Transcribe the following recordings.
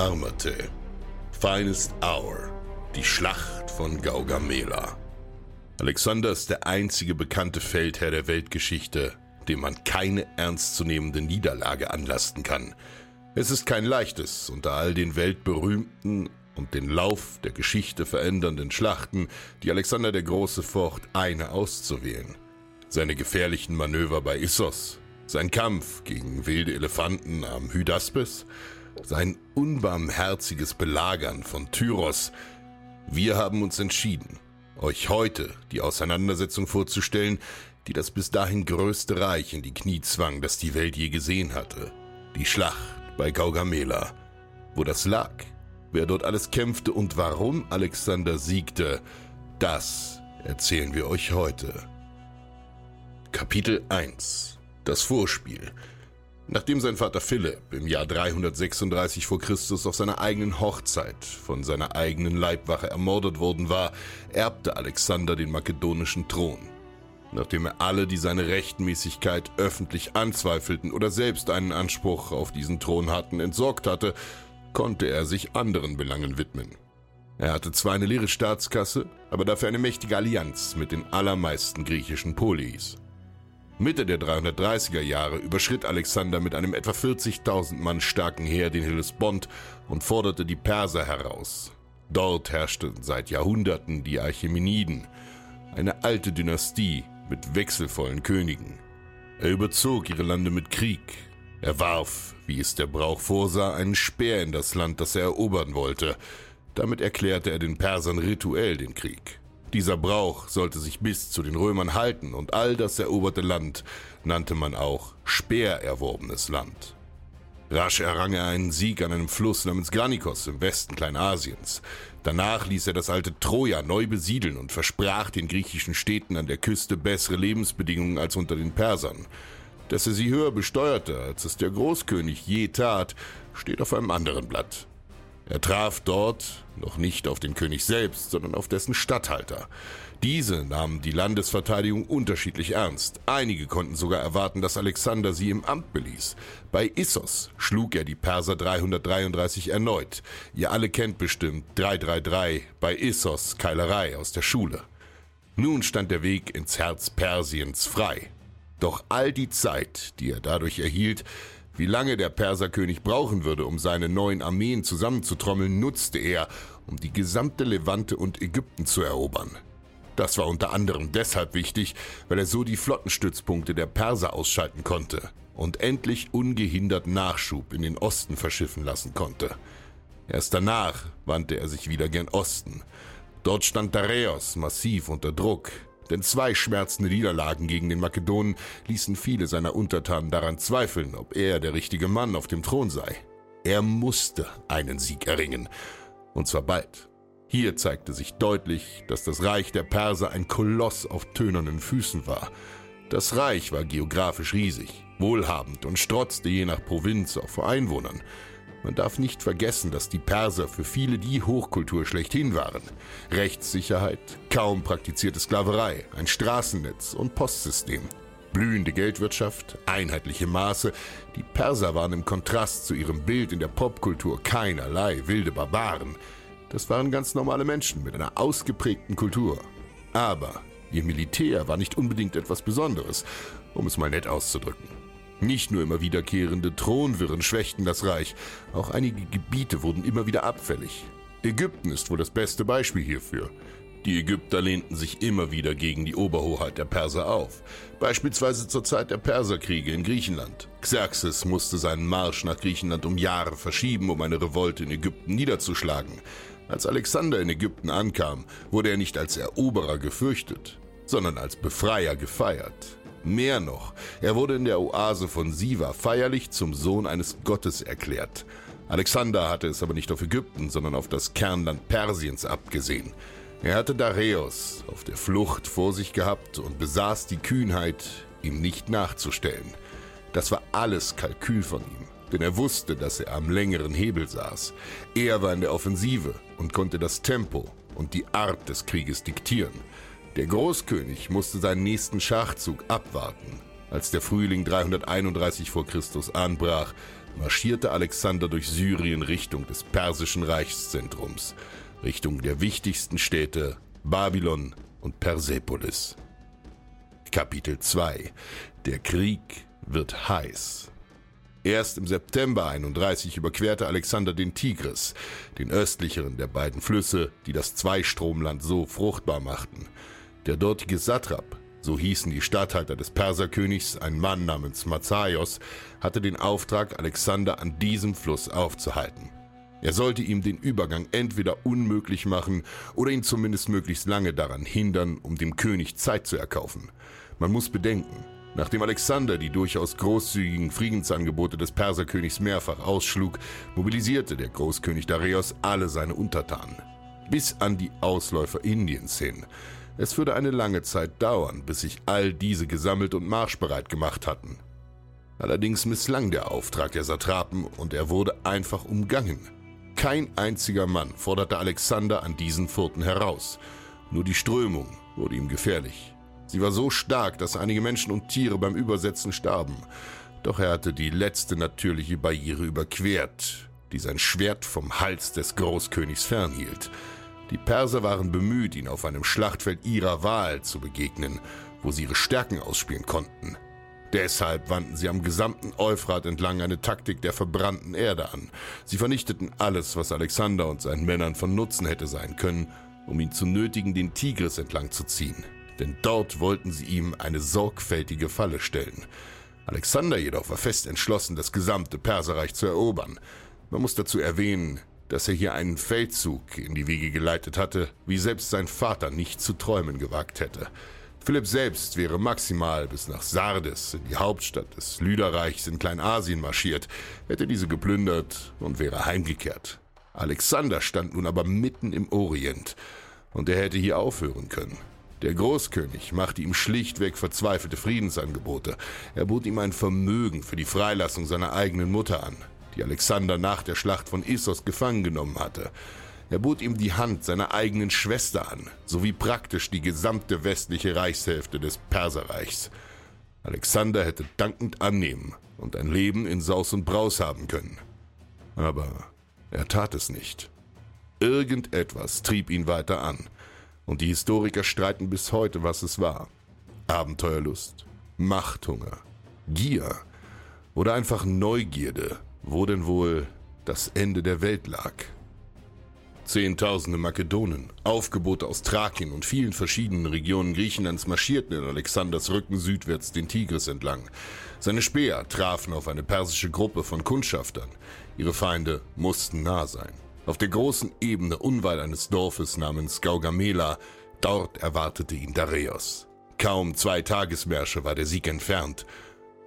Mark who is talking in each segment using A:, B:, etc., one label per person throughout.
A: Armate. Finest Hour. Die Schlacht von Gaugamela. Alexander ist der einzige bekannte Feldherr der Weltgeschichte, dem man keine ernstzunehmende Niederlage anlasten kann. Es ist kein leichtes, unter all den weltberühmten und den Lauf der Geschichte verändernden Schlachten, die Alexander der Große focht, eine auszuwählen. Seine gefährlichen Manöver bei Issos, sein Kampf gegen wilde Elefanten am Hydaspes, sein unbarmherziges Belagern von Tyros. Wir haben uns entschieden, euch heute die Auseinandersetzung vorzustellen, die das bis dahin größte Reich in die Knie zwang, das die Welt je gesehen hatte. Die Schlacht bei Gaugamela. Wo das lag, wer dort alles kämpfte und warum Alexander siegte, das erzählen wir euch heute. Kapitel 1 Das Vorspiel Nachdem sein Vater Philipp im Jahr 336 vor Christus auf seiner eigenen Hochzeit von seiner eigenen Leibwache ermordet worden war, erbte Alexander den makedonischen Thron. Nachdem er alle, die seine Rechtmäßigkeit öffentlich anzweifelten oder selbst einen Anspruch auf diesen Thron hatten, entsorgt hatte, konnte er sich anderen Belangen widmen. Er hatte zwar eine leere Staatskasse, aber dafür eine mächtige Allianz mit den allermeisten griechischen Polis. Mitte der 330er Jahre überschritt Alexander mit einem etwa 40.000 Mann starken Heer den Hellespont und forderte die Perser heraus. Dort herrschten seit Jahrhunderten die Achämeniden, eine alte Dynastie mit wechselvollen Königen. Er überzog ihre Lande mit Krieg. Er warf, wie es der Brauch vorsah, einen Speer in das Land, das er erobern wollte. Damit erklärte er den Persern rituell den Krieg. Dieser Brauch sollte sich bis zu den Römern halten und all das eroberte Land nannte man auch speererworbenes Land. Rasch errang er einen Sieg an einem Fluss namens Granikos im Westen Kleinasiens. Danach ließ er das alte Troja neu besiedeln und versprach den griechischen Städten an der Küste bessere Lebensbedingungen als unter den Persern. Dass er sie höher besteuerte, als es der Großkönig je tat, steht auf einem anderen Blatt. Er traf dort noch nicht auf den König selbst, sondern auf dessen Statthalter. Diese nahmen die Landesverteidigung unterschiedlich ernst. Einige konnten sogar erwarten, dass Alexander sie im Amt beließ. Bei Issos schlug er die Perser 333 erneut. Ihr alle kennt bestimmt 333 bei Issos Keilerei aus der Schule. Nun stand der Weg ins Herz Persiens frei. Doch all die Zeit, die er dadurch erhielt, wie lange der Perserkönig brauchen würde, um seine neuen Armeen zusammenzutrommeln, nutzte er, um die gesamte Levante und Ägypten zu erobern. Das war unter anderem deshalb wichtig, weil er so die Flottenstützpunkte der Perser ausschalten konnte und endlich ungehindert Nachschub in den Osten verschiffen lassen konnte. Erst danach wandte er sich wieder gen Osten. Dort stand Dareios massiv unter Druck, denn zwei schmerzende Niederlagen gegen den Makedonen ließen viele seiner Untertanen daran zweifeln, ob er der richtige Mann auf dem Thron sei. Er musste einen Sieg erringen, und zwar bald. Hier zeigte sich deutlich, dass das Reich der Perser ein Koloss auf tönernen Füßen war. Das Reich war geografisch riesig, wohlhabend und strotzte je nach Provinz auch vor Einwohnern. Man darf nicht vergessen, dass die Perser für viele die Hochkultur schlechthin waren. Rechtssicherheit, kaum praktizierte Sklaverei, ein Straßennetz und Postsystem. Blühende Geldwirtschaft, einheitliche Maße. Die Perser waren im Kontrast zu ihrem Bild in der Popkultur keinerlei wilde Barbaren. Das waren ganz normale Menschen mit einer ausgeprägten Kultur. Aber ihr Militär war nicht unbedingt etwas Besonderes, um es mal nett auszudrücken. Nicht nur immer wiederkehrende Thronwirren schwächten das Reich, auch einige Gebiete wurden immer wieder abfällig. Ägypten ist wohl das beste Beispiel hierfür. Die Ägypter lehnten sich immer wieder gegen die Oberhoheit der Perser auf, beispielsweise zur Zeit der Perserkriege in Griechenland. Xerxes musste seinen Marsch nach Griechenland um Jahre verschieben, um eine Revolte in Ägypten niederzuschlagen. Als Alexander in Ägypten ankam, wurde er nicht als Eroberer gefürchtet, sondern als Befreier gefeiert. Mehr noch, er wurde in der Oase von Siva feierlich zum Sohn eines Gottes erklärt. Alexander hatte es aber nicht auf Ägypten, sondern auf das Kernland Persiens abgesehen. Er hatte Dareios auf der Flucht vor sich gehabt und besaß die Kühnheit, ihm nicht nachzustellen. Das war alles Kalkül von ihm, denn er wusste, dass er am längeren Hebel saß. Er war in der Offensive und konnte das Tempo und die Art des Krieges diktieren. Der Großkönig musste seinen nächsten Schachzug abwarten. Als der Frühling 331 vor Christus anbrach, marschierte Alexander durch Syrien Richtung des persischen Reichszentrums, Richtung der wichtigsten Städte Babylon und Persepolis. Kapitel 2 Der Krieg wird heiß. Erst im September 31 überquerte Alexander den Tigris, den östlicheren der beiden Flüsse, die das Zweistromland so fruchtbar machten. Der dortige Satrap, so hießen die Statthalter des Perserkönigs, ein Mann namens Mazaios, hatte den Auftrag, Alexander an diesem Fluss aufzuhalten. Er sollte ihm den Übergang entweder unmöglich machen oder ihn zumindest möglichst lange daran hindern, um dem König Zeit zu erkaufen. Man muss bedenken, nachdem Alexander die durchaus großzügigen Friedensangebote des Perserkönigs mehrfach ausschlug, mobilisierte der Großkönig Dareios alle seine Untertanen. Bis an die Ausläufer Indiens hin. Es würde eine lange Zeit dauern, bis sich all diese gesammelt und marschbereit gemacht hatten. Allerdings misslang der Auftrag der Satrapen und er wurde einfach umgangen. Kein einziger Mann forderte Alexander an diesen Furten heraus. Nur die Strömung wurde ihm gefährlich. Sie war so stark, dass einige Menschen und Tiere beim Übersetzen starben. Doch er hatte die letzte natürliche Barriere überquert, die sein Schwert vom Hals des Großkönigs fernhielt. Die Perser waren bemüht, ihn auf einem Schlachtfeld ihrer Wahl zu begegnen, wo sie ihre Stärken ausspielen konnten. Deshalb wandten sie am gesamten Euphrat entlang eine Taktik der verbrannten Erde an. Sie vernichteten alles, was Alexander und seinen Männern von Nutzen hätte sein können, um ihn zu nötigen, den Tigris entlang zu ziehen. Denn dort wollten sie ihm eine sorgfältige Falle stellen. Alexander jedoch war fest entschlossen, das gesamte Perserreich zu erobern. Man muss dazu erwähnen, dass er hier einen Feldzug in die Wege geleitet hatte, wie selbst sein Vater nicht zu träumen gewagt hätte. Philipp selbst wäre maximal bis nach Sardes, in die Hauptstadt des Lüderreichs in Kleinasien marschiert, hätte diese geplündert und wäre heimgekehrt. Alexander stand nun aber mitten im Orient, und er hätte hier aufhören können. Der Großkönig machte ihm schlichtweg verzweifelte Friedensangebote. Er bot ihm ein Vermögen für die Freilassung seiner eigenen Mutter an die Alexander nach der Schlacht von Issos gefangen genommen hatte. Er bot ihm die Hand seiner eigenen Schwester an, sowie praktisch die gesamte westliche Reichshälfte des Perserreichs. Alexander hätte dankend annehmen und ein Leben in Saus und Braus haben können. Aber er tat es nicht. Irgendetwas trieb ihn weiter an, und die Historiker streiten bis heute, was es war. Abenteuerlust, Machthunger, Gier oder einfach Neugierde, wo denn wohl das Ende der Welt lag. Zehntausende Makedonen, Aufgebote aus Thrakien und vielen verschiedenen Regionen Griechenlands marschierten in Alexanders Rücken südwärts den Tigris entlang. Seine Speer trafen auf eine persische Gruppe von Kundschaftern. Ihre Feinde mussten nah sein. Auf der großen Ebene unweit eines Dorfes namens Gaugamela, dort erwartete ihn Dareios. Kaum zwei Tagesmärsche war der Sieg entfernt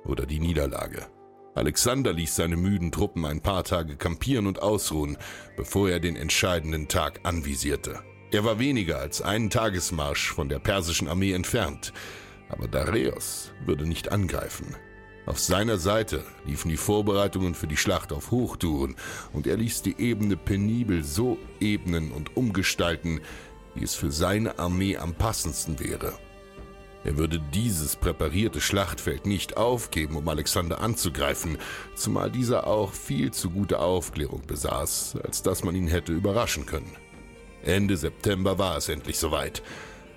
A: oder die Niederlage. Alexander ließ seine müden Truppen ein paar Tage kampieren und ausruhen, bevor er den entscheidenden Tag anvisierte. Er war weniger als einen Tagesmarsch von der persischen Armee entfernt, aber Dareios würde nicht angreifen. Auf seiner Seite liefen die Vorbereitungen für die Schlacht auf Hochtouren und er ließ die Ebene penibel so ebnen und umgestalten, wie es für seine Armee am passendsten wäre. Er würde dieses präparierte Schlachtfeld nicht aufgeben, um Alexander anzugreifen, zumal dieser auch viel zu gute Aufklärung besaß, als dass man ihn hätte überraschen können. Ende September war es endlich soweit.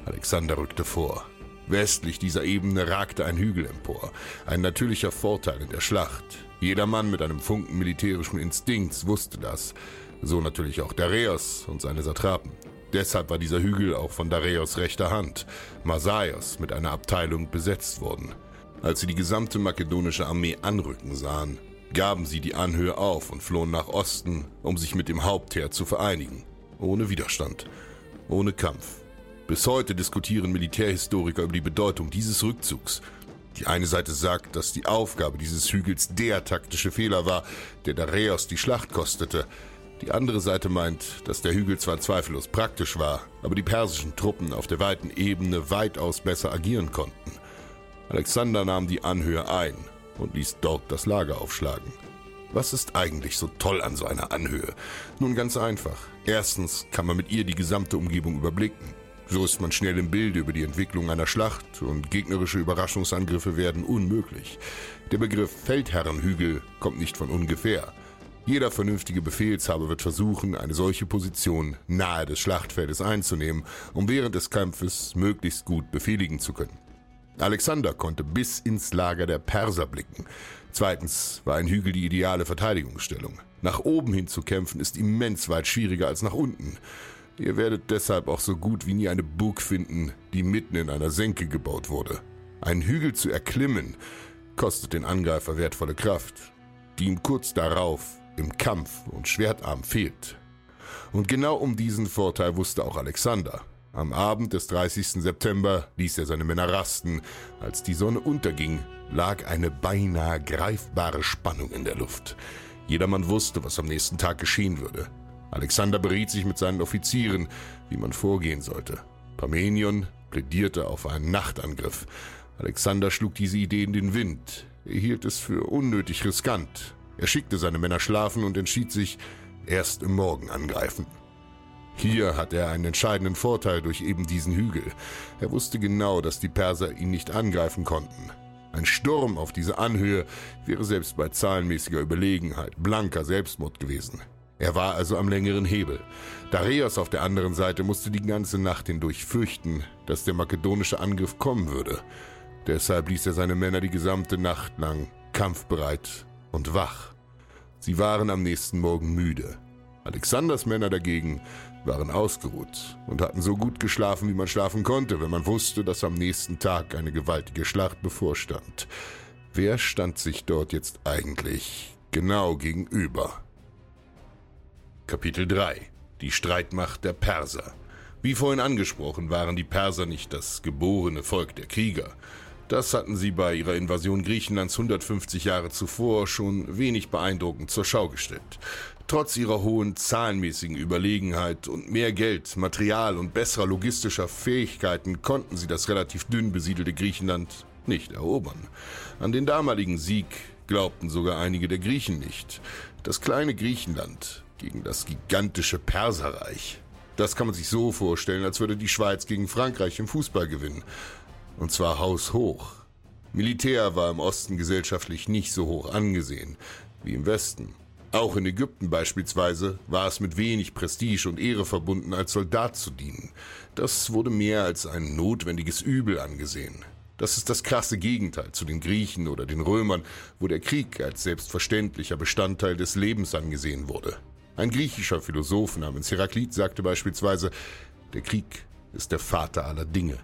A: Alexander rückte vor. Westlich dieser Ebene ragte ein Hügel empor, ein natürlicher Vorteil in der Schlacht. Jeder Mann mit einem Funken militärischen Instinkts wusste das, so natürlich auch Dareios und seine Satrapen. Deshalb war dieser Hügel auch von Dareios rechter Hand, Masaios, mit einer Abteilung besetzt worden. Als sie die gesamte makedonische Armee anrücken sahen, gaben sie die Anhöhe auf und flohen nach Osten, um sich mit dem Hauptheer zu vereinigen. Ohne Widerstand, ohne Kampf. Bis heute diskutieren Militärhistoriker über die Bedeutung dieses Rückzugs. Die eine Seite sagt, dass die Aufgabe dieses Hügels der taktische Fehler war, der Dareios die Schlacht kostete. Die andere Seite meint, dass der Hügel zwar zweifellos praktisch war, aber die persischen Truppen auf der weiten Ebene weitaus besser agieren konnten. Alexander nahm die Anhöhe ein und ließ dort das Lager aufschlagen. Was ist eigentlich so toll an so einer Anhöhe? Nun ganz einfach. Erstens kann man mit ihr die gesamte Umgebung überblicken. So ist man schnell im Bilde über die Entwicklung einer Schlacht und gegnerische Überraschungsangriffe werden unmöglich. Der Begriff Feldherrenhügel kommt nicht von ungefähr. Jeder vernünftige Befehlshaber wird versuchen, eine solche Position nahe des Schlachtfeldes einzunehmen, um während des Kampfes möglichst gut befehligen zu können. Alexander konnte bis ins Lager der Perser blicken. Zweitens war ein Hügel die ideale Verteidigungsstellung. Nach oben hin zu kämpfen ist immens weit schwieriger als nach unten. Ihr werdet deshalb auch so gut wie nie eine Burg finden, die mitten in einer Senke gebaut wurde. Einen Hügel zu erklimmen, kostet den Angreifer wertvolle Kraft, die ihm kurz darauf im Kampf und Schwertarm fehlt. Und genau um diesen Vorteil wusste auch Alexander. Am Abend des 30. September ließ er seine Männer rasten. Als die Sonne unterging, lag eine beinahe greifbare Spannung in der Luft. Jedermann wusste, was am nächsten Tag geschehen würde. Alexander beriet sich mit seinen Offizieren, wie man vorgehen sollte. Parmenion plädierte auf einen Nachtangriff. Alexander schlug diese Idee in den Wind. Er hielt es für unnötig riskant. Er schickte seine Männer schlafen und entschied sich, erst im Morgen angreifen. Hier hatte er einen entscheidenden Vorteil durch eben diesen Hügel. Er wusste genau, dass die Perser ihn nicht angreifen konnten. Ein Sturm auf diese Anhöhe wäre selbst bei zahlenmäßiger Überlegenheit blanker Selbstmord gewesen. Er war also am längeren Hebel. Dareios auf der anderen Seite musste die ganze Nacht hindurch fürchten, dass der makedonische Angriff kommen würde. Deshalb ließ er seine Männer die gesamte Nacht lang kampfbereit und wach. Sie waren am nächsten Morgen müde. Alexanders Männer dagegen waren ausgeruht und hatten so gut geschlafen, wie man schlafen konnte, wenn man wusste, dass am nächsten Tag eine gewaltige Schlacht bevorstand. Wer stand sich dort jetzt eigentlich genau gegenüber? Kapitel 3 Die Streitmacht der Perser Wie vorhin angesprochen, waren die Perser nicht das geborene Volk der Krieger. Das hatten sie bei ihrer Invasion Griechenlands 150 Jahre zuvor schon wenig beeindruckend zur Schau gestellt. Trotz ihrer hohen zahlenmäßigen Überlegenheit und mehr Geld, Material und besserer logistischer Fähigkeiten konnten sie das relativ dünn besiedelte Griechenland nicht erobern. An den damaligen Sieg glaubten sogar einige der Griechen nicht. Das kleine Griechenland gegen das gigantische Perserreich. Das kann man sich so vorstellen, als würde die Schweiz gegen Frankreich im Fußball gewinnen. Und zwar haushoch. Militär war im Osten gesellschaftlich nicht so hoch angesehen wie im Westen. Auch in Ägypten beispielsweise war es mit wenig Prestige und Ehre verbunden, als Soldat zu dienen. Das wurde mehr als ein notwendiges Übel angesehen. Das ist das krasse Gegenteil zu den Griechen oder den Römern, wo der Krieg als selbstverständlicher Bestandteil des Lebens angesehen wurde. Ein griechischer Philosoph namens Heraklit sagte beispielsweise, der Krieg ist der Vater aller Dinge.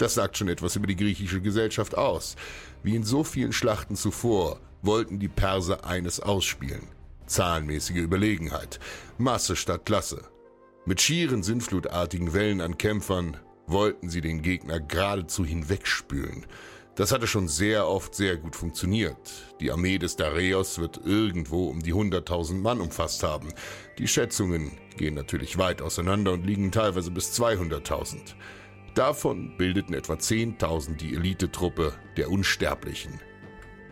A: Das sagt schon etwas über die griechische Gesellschaft aus. Wie in so vielen Schlachten zuvor wollten die Perser eines ausspielen. Zahlenmäßige Überlegenheit. Masse statt Klasse. Mit schieren, sinnflutartigen Wellen an Kämpfern wollten sie den Gegner geradezu hinwegspülen. Das hatte schon sehr oft sehr gut funktioniert. Die Armee des Dareios wird irgendwo um die 100.000 Mann umfasst haben. Die Schätzungen gehen natürlich weit auseinander und liegen teilweise bis 200.000. Davon bildeten etwa 10.000 die Elitetruppe der Unsterblichen.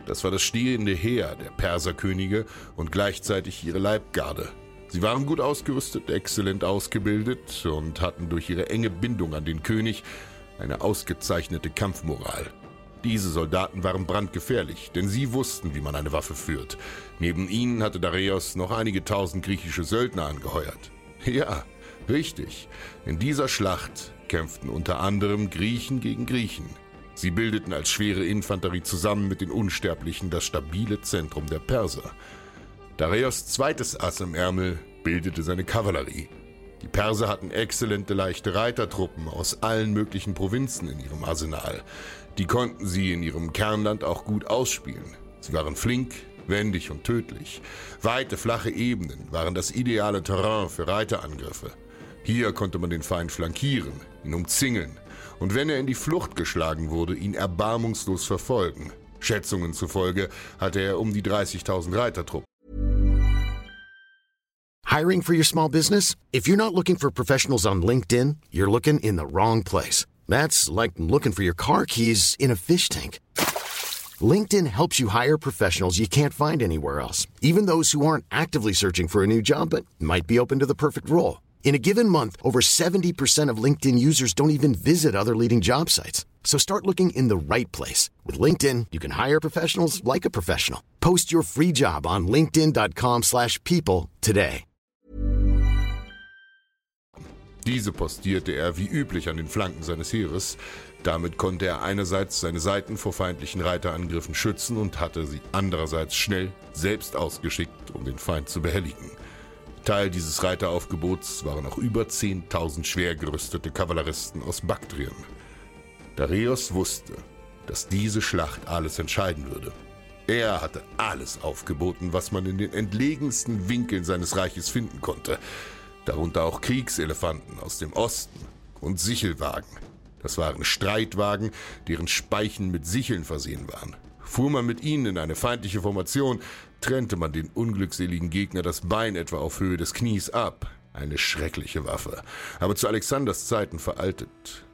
A: Das war das stehende Heer der Perserkönige und gleichzeitig ihre Leibgarde. Sie waren gut ausgerüstet, exzellent ausgebildet und hatten durch ihre enge Bindung an den König eine ausgezeichnete Kampfmoral. Diese Soldaten waren brandgefährlich, denn sie wussten, wie man eine Waffe führt. Neben ihnen hatte Dareios noch einige tausend griechische Söldner angeheuert. Ja, richtig. In dieser Schlacht kämpften unter anderem Griechen gegen Griechen. Sie bildeten als schwere Infanterie zusammen mit den Unsterblichen das stabile Zentrum der Perser. Dareios zweites Ass im Ärmel bildete seine Kavallerie. Die Perser hatten exzellente leichte Reitertruppen aus allen möglichen Provinzen in ihrem Arsenal. Die konnten sie in ihrem Kernland auch gut ausspielen. Sie waren flink, wendig und tödlich. Weite, flache Ebenen waren das ideale Terrain für Reiterangriffe. Hier konnte man den Feind flankieren, ihn umzingeln und wenn er in die Flucht geschlagen wurde, ihn erbarmungslos verfolgen. Schätzungen zufolge hatte er um die 30.000 Reitertruppen.
B: Hiring for your small business? If you're not looking for professionals on LinkedIn, you're looking in the wrong place. That's like looking for your car keys in a fish tank. LinkedIn helps you hire professionals you can't find anywhere else, even those who aren't actively searching for a new job but might be open to the perfect role. In a given month, over 70% of LinkedIn users don't even visit other leading job sites. So start looking in the right place. With LinkedIn, you can hire professionals like a professional. Post your free job on linkedin.com slash people today.
A: Diese postierte er wie üblich an den Flanken seines Heeres. Damit konnte er einerseits seine Seiten vor feindlichen Reiterangriffen schützen und hatte sie andererseits schnell selbst ausgeschickt, um den Feind zu behelligen. Teil dieses Reiteraufgebots waren auch über 10.000 schwer gerüstete Kavalleristen aus Baktrien. Dareios wusste, dass diese Schlacht alles entscheiden würde. Er hatte alles aufgeboten, was man in den entlegensten Winkeln seines Reiches finden konnte, darunter auch Kriegselefanten aus dem Osten und Sichelwagen. Das waren Streitwagen, deren Speichen mit Sicheln versehen waren. Fuhr man mit ihnen in eine feindliche Formation, trennte man den unglückseligen Gegner das Bein etwa auf Höhe des Knies ab. Eine schreckliche Waffe, aber zu Alexanders Zeiten veraltet.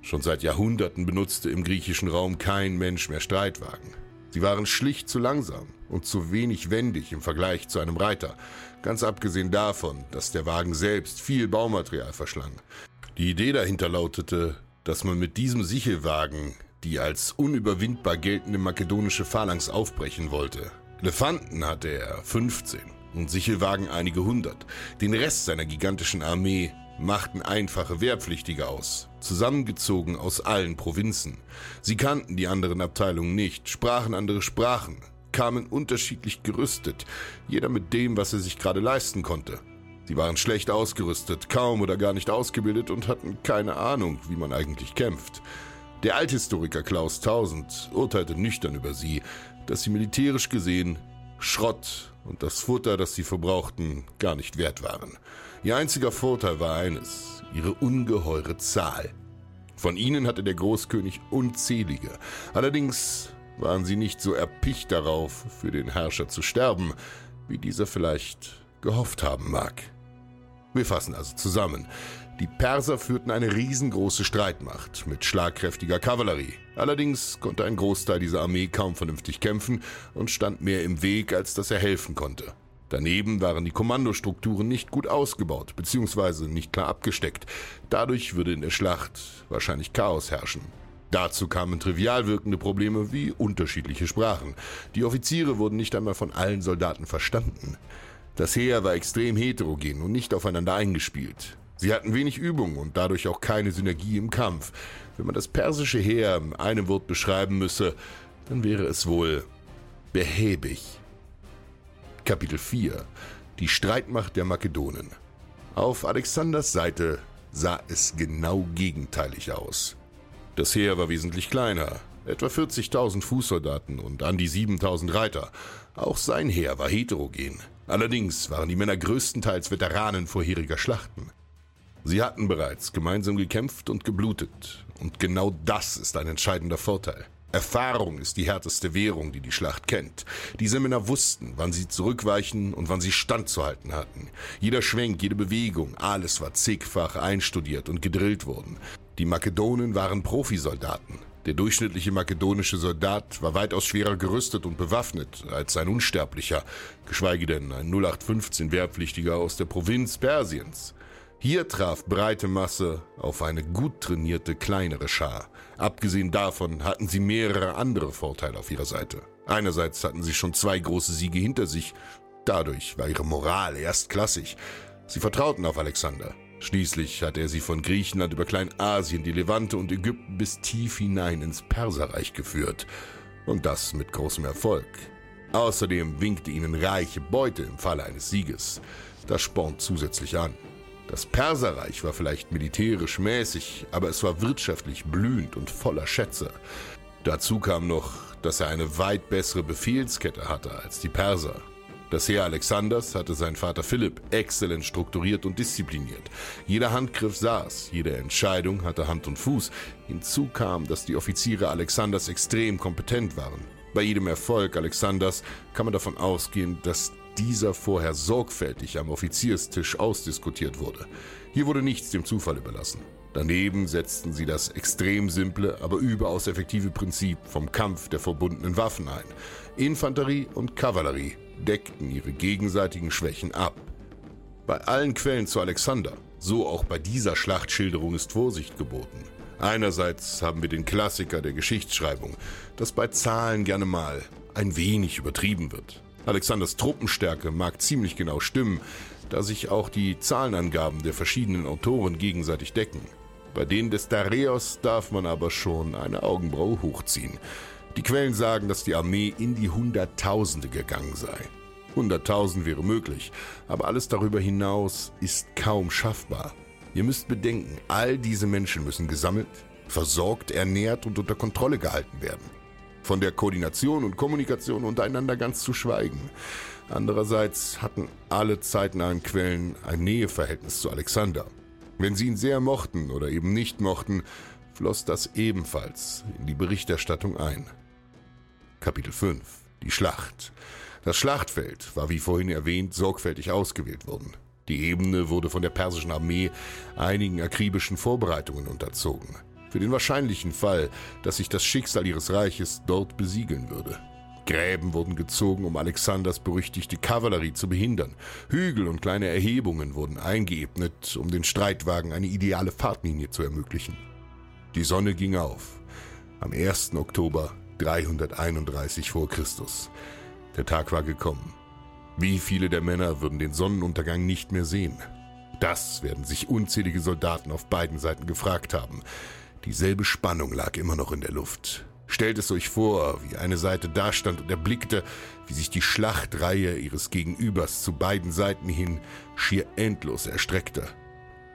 A: Schon seit Jahrhunderten benutzte im griechischen Raum kein Mensch mehr Streitwagen. Sie waren schlicht zu langsam und zu wenig wendig im Vergleich zu einem Reiter, ganz abgesehen davon, dass der Wagen selbst viel Baumaterial verschlang. Die Idee dahinter lautete, dass man mit diesem Sichelwagen die als unüberwindbar geltende makedonische Phalanx aufbrechen wollte. Elefanten hatte er 15 und Sichelwagen einige hundert. Den Rest seiner gigantischen Armee machten einfache Wehrpflichtige aus, zusammengezogen aus allen Provinzen. Sie kannten die anderen Abteilungen nicht, sprachen andere Sprachen, kamen unterschiedlich gerüstet, jeder mit dem, was er sich gerade leisten konnte. Sie waren schlecht ausgerüstet, kaum oder gar nicht ausgebildet und hatten keine Ahnung, wie man eigentlich kämpft. Der Althistoriker Klaus Tausend urteilte nüchtern über sie, dass sie militärisch gesehen Schrott und das Futter, das sie verbrauchten, gar nicht wert waren. Ihr einziger Vorteil war eines, ihre ungeheure Zahl. Von ihnen hatte der Großkönig unzählige. Allerdings waren sie nicht so erpicht darauf, für den Herrscher zu sterben, wie dieser vielleicht gehofft haben mag. Wir fassen also zusammen. Die Perser führten eine riesengroße Streitmacht mit schlagkräftiger Kavallerie. Allerdings konnte ein Großteil dieser Armee kaum vernünftig kämpfen und stand mehr im Weg, als dass er helfen konnte. Daneben waren die Kommandostrukturen nicht gut ausgebaut bzw. nicht klar abgesteckt. Dadurch würde in der Schlacht wahrscheinlich Chaos herrschen. Dazu kamen trivial wirkende Probleme wie unterschiedliche Sprachen. Die Offiziere wurden nicht einmal von allen Soldaten verstanden. Das Heer war extrem heterogen und nicht aufeinander eingespielt. Sie hatten wenig Übung und dadurch auch keine Synergie im Kampf. Wenn man das persische Heer in einem Wort beschreiben müsse, dann wäre es wohl behäbig. Kapitel 4 Die Streitmacht der Makedonen Auf Alexanders Seite sah es genau gegenteilig aus. Das Heer war wesentlich kleiner, etwa 40.000 Fußsoldaten und an die 7.000 Reiter. Auch sein Heer war heterogen. Allerdings waren die Männer größtenteils Veteranen vorheriger Schlachten. Sie hatten bereits gemeinsam gekämpft und geblutet. Und genau das ist ein entscheidender Vorteil. Erfahrung ist die härteste Währung, die die Schlacht kennt. Diese Männer wussten, wann sie zurückweichen und wann sie standzuhalten hatten. Jeder Schwenk, jede Bewegung, alles war zigfach einstudiert und gedrillt worden. Die Makedonen waren Profisoldaten. Der durchschnittliche makedonische Soldat war weitaus schwerer gerüstet und bewaffnet als ein Unsterblicher, geschweige denn ein 0815 Wehrpflichtiger aus der Provinz Persiens. Hier traf breite Masse auf eine gut trainierte kleinere Schar. Abgesehen davon hatten sie mehrere andere Vorteile auf ihrer Seite. Einerseits hatten sie schon zwei große Siege hinter sich, dadurch war ihre Moral erstklassig. Sie vertrauten auf Alexander. Schließlich hatte er sie von Griechenland über Kleinasien, die Levante und Ägypten bis tief hinein ins Perserreich geführt. Und das mit großem Erfolg. Außerdem winkte ihnen reiche Beute im Falle eines Sieges. Das spornt zusätzlich an. Das Perserreich war vielleicht militärisch mäßig, aber es war wirtschaftlich blühend und voller Schätze. Dazu kam noch, dass er eine weit bessere Befehlskette hatte als die Perser. Das Heer Alexanders hatte sein Vater Philipp exzellent strukturiert und diszipliniert. Jeder Handgriff saß, jede Entscheidung hatte Hand und Fuß. Hinzu kam, dass die Offiziere Alexanders extrem kompetent waren. Bei jedem Erfolg Alexanders kann man davon ausgehen, dass dieser vorher sorgfältig am Offizierstisch ausdiskutiert wurde. Hier wurde nichts dem Zufall überlassen. Daneben setzten sie das extrem simple, aber überaus effektive Prinzip vom Kampf der verbundenen Waffen ein. Infanterie und Kavallerie deckten ihre gegenseitigen Schwächen ab. Bei allen Quellen zu Alexander, so auch bei dieser Schlachtschilderung, ist Vorsicht geboten. Einerseits haben wir den Klassiker der Geschichtsschreibung, dass bei Zahlen gerne mal ein wenig übertrieben wird. Alexanders Truppenstärke mag ziemlich genau stimmen, da sich auch die Zahlenangaben der verschiedenen Autoren gegenseitig decken. Bei denen des Dareios darf man aber schon eine Augenbraue hochziehen. Die Quellen sagen, dass die Armee in die Hunderttausende gegangen sei. Hunderttausend wäre möglich, aber alles darüber hinaus ist kaum schaffbar. Ihr müsst bedenken, all diese Menschen müssen gesammelt, versorgt, ernährt und unter Kontrolle gehalten werden. Von der Koordination und Kommunikation untereinander ganz zu schweigen. Andererseits hatten alle zeitnahen Quellen ein Näheverhältnis zu Alexander. Wenn sie ihn sehr mochten oder eben nicht mochten, floss das ebenfalls in die Berichterstattung ein. Kapitel 5 Die Schlacht Das Schlachtfeld war wie vorhin erwähnt sorgfältig ausgewählt worden. Die Ebene wurde von der persischen Armee einigen akribischen Vorbereitungen unterzogen. Für den wahrscheinlichen Fall, dass sich das Schicksal ihres Reiches dort besiegeln würde. Gräben wurden gezogen, um Alexanders berüchtigte Kavallerie zu behindern. Hügel und kleine Erhebungen wurden eingeebnet, um den Streitwagen eine ideale Fahrtlinie zu ermöglichen. Die Sonne ging auf. Am 1. Oktober 331 vor Christus. Der Tag war gekommen. Wie viele der Männer würden den Sonnenuntergang nicht mehr sehen? Das werden sich unzählige Soldaten auf beiden Seiten gefragt haben. Dieselbe Spannung lag immer noch in der Luft. Stellt es euch vor, wie eine Seite dastand und erblickte, wie sich die Schlachtreihe ihres Gegenübers zu beiden Seiten hin schier endlos erstreckte.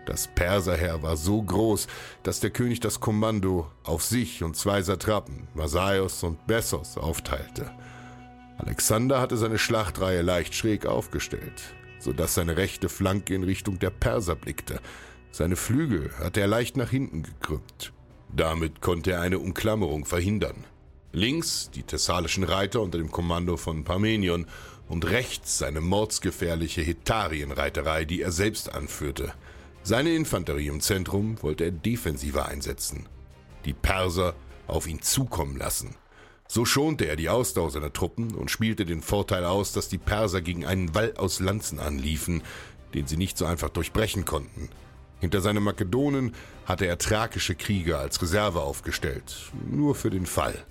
A: Das Perserheer war so groß, dass der König das Kommando auf sich und zwei Satrapen, Masaios und Bessos, aufteilte. Alexander hatte seine Schlachtreihe leicht schräg aufgestellt, so dass seine rechte Flanke in Richtung der Perser blickte. Seine Flügel hatte er leicht nach hinten gekrümmt. Damit konnte er eine Umklammerung verhindern. Links die thessalischen Reiter unter dem Kommando von Parmenion und rechts seine mordsgefährliche Hetarienreiterei, die er selbst anführte. Seine Infanterie im Zentrum wollte er defensiver einsetzen. Die Perser auf ihn zukommen lassen. So schonte er die Ausdauer seiner Truppen und spielte den Vorteil aus, dass die Perser gegen einen Wall aus Lanzen anliefen, den sie nicht so einfach durchbrechen konnten. Hinter seinen Makedonen hatte er thrakische Krieger als Reserve aufgestellt, nur für den Fall.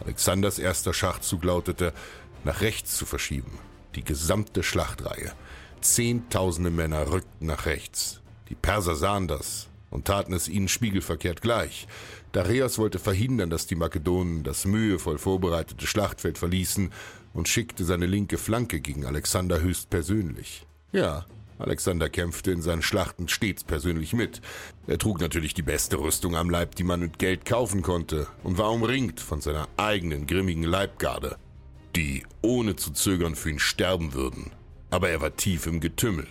A: Alexanders erster Schachzug lautete, nach rechts zu verschieben. Die gesamte Schlachtreihe. Zehntausende Männer rückten nach rechts. Die Perser sahen das und taten es ihnen spiegelverkehrt gleich. Dareios wollte verhindern, dass die Makedonen das mühevoll vorbereitete Schlachtfeld verließen und schickte seine linke Flanke gegen Alexander höchstpersönlich. Ja, Alexander kämpfte in seinen Schlachten stets persönlich mit. Er trug natürlich die beste Rüstung am Leib, die man mit Geld kaufen konnte, und war umringt von seiner eigenen grimmigen Leibgarde, die ohne zu zögern für ihn sterben würden. Aber er war tief im Getümmel.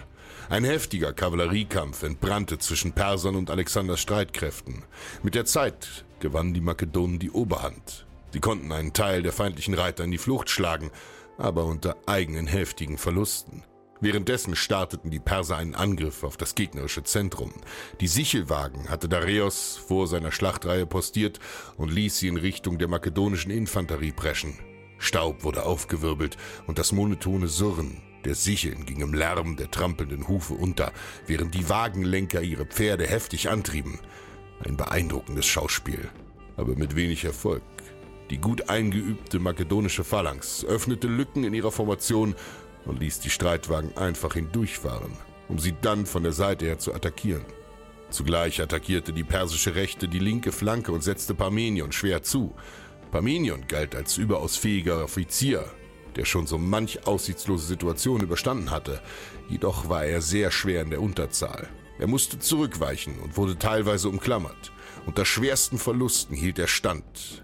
A: Ein heftiger Kavalleriekampf entbrannte zwischen Persern und Alexanders Streitkräften. Mit der Zeit gewannen die Makedonen die Oberhand. Sie konnten einen Teil der feindlichen Reiter in die Flucht schlagen, aber unter eigenen heftigen Verlusten. Währenddessen starteten die Perser einen Angriff auf das gegnerische Zentrum. Die Sichelwagen hatte Dareios vor seiner Schlachtreihe postiert und ließ sie in Richtung der makedonischen Infanterie preschen. Staub wurde aufgewirbelt und das monotone Surren der Sicheln ging im Lärm der trampelnden Hufe unter, während die Wagenlenker ihre Pferde heftig antrieben. Ein beeindruckendes Schauspiel, aber mit wenig Erfolg. Die gut eingeübte makedonische Phalanx öffnete Lücken in ihrer Formation und ließ die Streitwagen einfach hindurchfahren, um sie dann von der Seite her zu attackieren. Zugleich attackierte die persische Rechte die linke Flanke und setzte Parmenion schwer zu. Parmenion galt als überaus fähiger Offizier, der schon so manch aussichtslose Situation überstanden hatte, jedoch war er sehr schwer in der Unterzahl. Er musste zurückweichen und wurde teilweise umklammert. Unter schwersten Verlusten hielt er stand.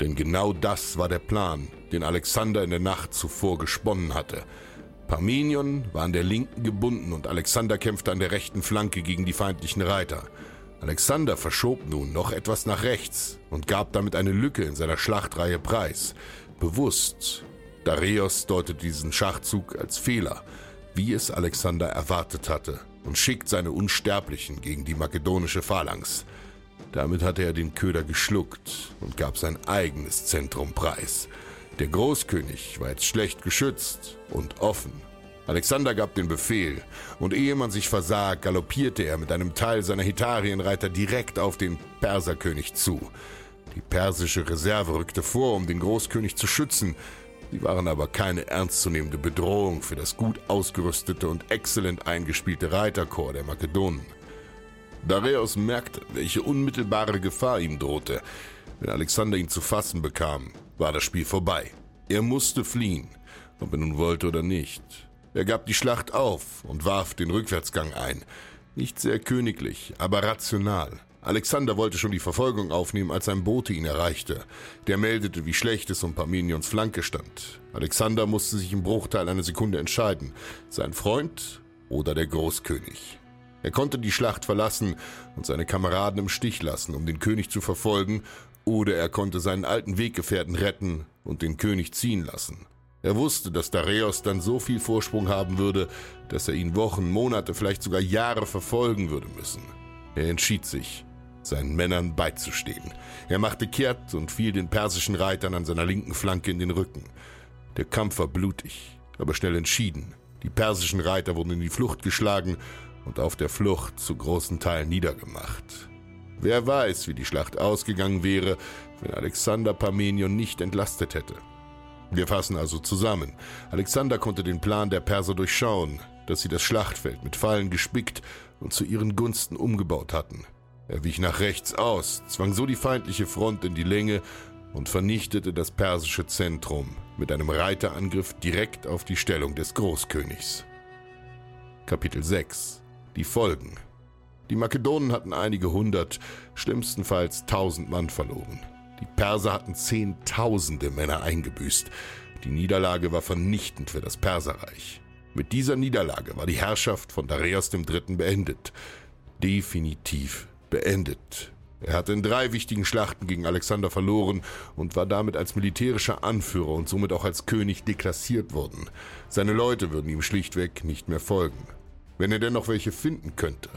A: Denn genau das war der Plan, den Alexander in der Nacht zuvor gesponnen hatte. Parmenion war an der linken gebunden und Alexander kämpfte an der rechten Flanke gegen die feindlichen Reiter. Alexander verschob nun noch etwas nach rechts und gab damit eine Lücke in seiner Schlachtreihe preis. Bewusst. Dareios deutet diesen Schachzug als Fehler, wie es Alexander erwartet hatte, und schickt seine Unsterblichen gegen die makedonische Phalanx. Damit hatte er den Köder geschluckt und gab sein eigenes Zentrum preis. Der Großkönig war jetzt schlecht geschützt und offen. Alexander gab den Befehl, und ehe man sich versah, galoppierte er mit einem Teil seiner Hitarienreiter direkt auf den Perserkönig zu. Die persische Reserve rückte vor, um den Großkönig zu schützen. Sie waren aber keine ernstzunehmende Bedrohung für das gut ausgerüstete und exzellent eingespielte Reiterkorps der Makedonen. Dareios merkte, welche unmittelbare Gefahr ihm drohte. Wenn Alexander ihn zu fassen bekam, war das Spiel vorbei. Er musste fliehen, ob er nun wollte oder nicht. Er gab die Schlacht auf und warf den Rückwärtsgang ein. Nicht sehr königlich, aber rational. Alexander wollte schon die Verfolgung aufnehmen, als ein Bote ihn erreichte. Der meldete, wie schlecht es um Parmenions Flanke stand. Alexander musste sich im Bruchteil einer Sekunde entscheiden. Sein Freund oder der Großkönig. Er konnte die Schlacht verlassen und seine Kameraden im Stich lassen, um den König zu verfolgen, oder er konnte seinen alten Weggefährten retten und den König ziehen lassen. Er wusste, dass Dareios dann so viel Vorsprung haben würde, dass er ihn Wochen, Monate, vielleicht sogar Jahre verfolgen würde müssen. Er entschied sich, seinen Männern beizustehen. Er machte kehrt und fiel den persischen Reitern an seiner linken Flanke in den Rücken. Der Kampf war blutig, aber schnell entschieden. Die persischen Reiter wurden in die Flucht geschlagen und auf der Flucht zu großen Teilen niedergemacht. Wer weiß, wie die Schlacht ausgegangen wäre, wenn Alexander Parmenion nicht entlastet hätte. Wir fassen also zusammen. Alexander konnte den Plan der Perser durchschauen, dass sie das Schlachtfeld mit Fallen gespickt und zu ihren Gunsten umgebaut hatten. Er wich nach rechts aus, zwang so die feindliche Front in die Länge und vernichtete das persische Zentrum mit einem Reiterangriff direkt auf die Stellung des Großkönigs. Kapitel 6 Die Folgen Die Makedonen hatten einige hundert, schlimmstenfalls tausend Mann verloren. Die Perser hatten Zehntausende Männer eingebüßt. Die Niederlage war vernichtend für das Perserreich. Mit dieser Niederlage war die Herrschaft von Dareios III. beendet. Definitiv beendet. Er hatte in drei wichtigen Schlachten gegen Alexander verloren und war damit als militärischer Anführer und somit auch als König deklassiert worden. Seine Leute würden ihm schlichtweg nicht mehr folgen. Wenn er denn noch welche finden könnte.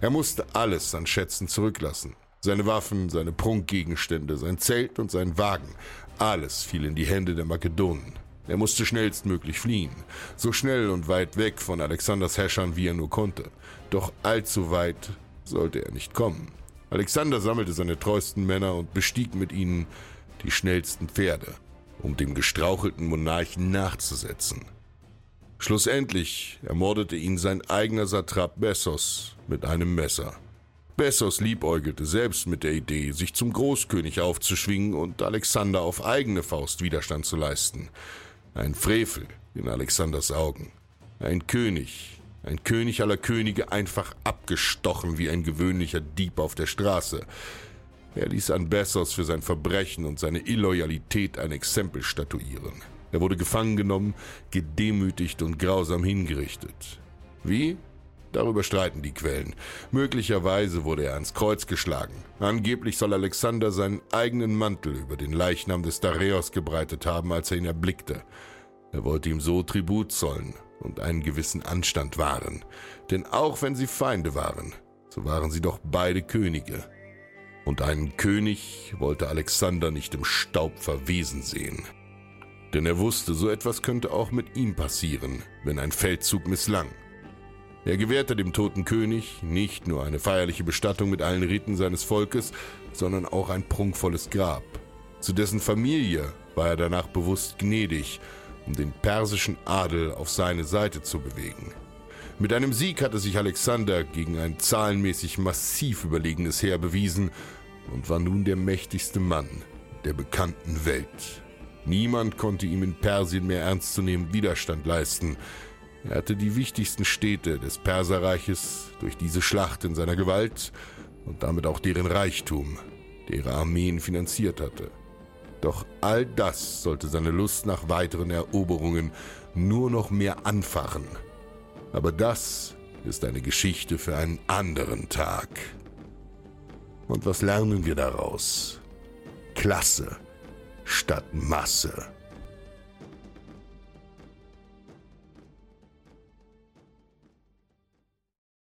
A: Er musste alles an Schätzen zurücklassen. Seine Waffen, seine Prunkgegenstände, sein Zelt und sein Wagen, alles fiel in die Hände der Makedonen. Er musste schnellstmöglich fliehen, so schnell und weit weg von Alexanders Herrschern, wie er nur konnte. Doch allzu weit sollte er nicht kommen. Alexander sammelte seine treuesten Männer und bestieg mit ihnen die schnellsten Pferde, um dem gestrauchelten Monarchen nachzusetzen. Schlussendlich ermordete ihn sein eigener Satrap Bessos mit einem Messer. Bessos liebäugelte selbst mit der Idee, sich zum Großkönig aufzuschwingen und Alexander auf eigene Faust Widerstand zu leisten. Ein Frevel in Alexanders Augen. Ein König, ein König aller Könige einfach abgestochen wie ein gewöhnlicher Dieb auf der Straße. Er ließ an Bessos für sein Verbrechen und seine Illoyalität ein Exempel statuieren. Er wurde gefangen genommen, gedemütigt und grausam hingerichtet. Wie? Darüber streiten die Quellen. Möglicherweise wurde er ans Kreuz geschlagen. Angeblich soll Alexander seinen eigenen Mantel über den Leichnam des Dareios gebreitet haben, als er ihn erblickte. Er wollte ihm so Tribut zollen und einen gewissen Anstand wahren. Denn auch wenn sie Feinde waren, so waren sie doch beide Könige. Und einen König wollte Alexander nicht im Staub verwesen sehen. Denn er wusste, so etwas könnte auch mit ihm passieren, wenn ein Feldzug misslang. Er gewährte dem toten König nicht nur eine feierliche Bestattung mit allen Riten seines Volkes, sondern auch ein prunkvolles Grab. Zu dessen Familie war er danach bewusst gnädig, um den persischen Adel auf seine Seite zu bewegen. Mit einem Sieg hatte sich Alexander gegen ein zahlenmäßig massiv überlegenes Heer bewiesen und war nun der mächtigste Mann der bekannten Welt. Niemand konnte ihm in Persien mehr ernstzunehmend Widerstand leisten. Er hatte die wichtigsten Städte des Perserreiches durch diese Schlacht in seiner Gewalt und damit auch deren Reichtum, der ihre Armeen finanziert hatte. Doch all das sollte seine Lust nach weiteren Eroberungen nur noch mehr anfachen. Aber das ist eine Geschichte für einen anderen Tag. Und was lernen wir daraus? Klasse statt Masse.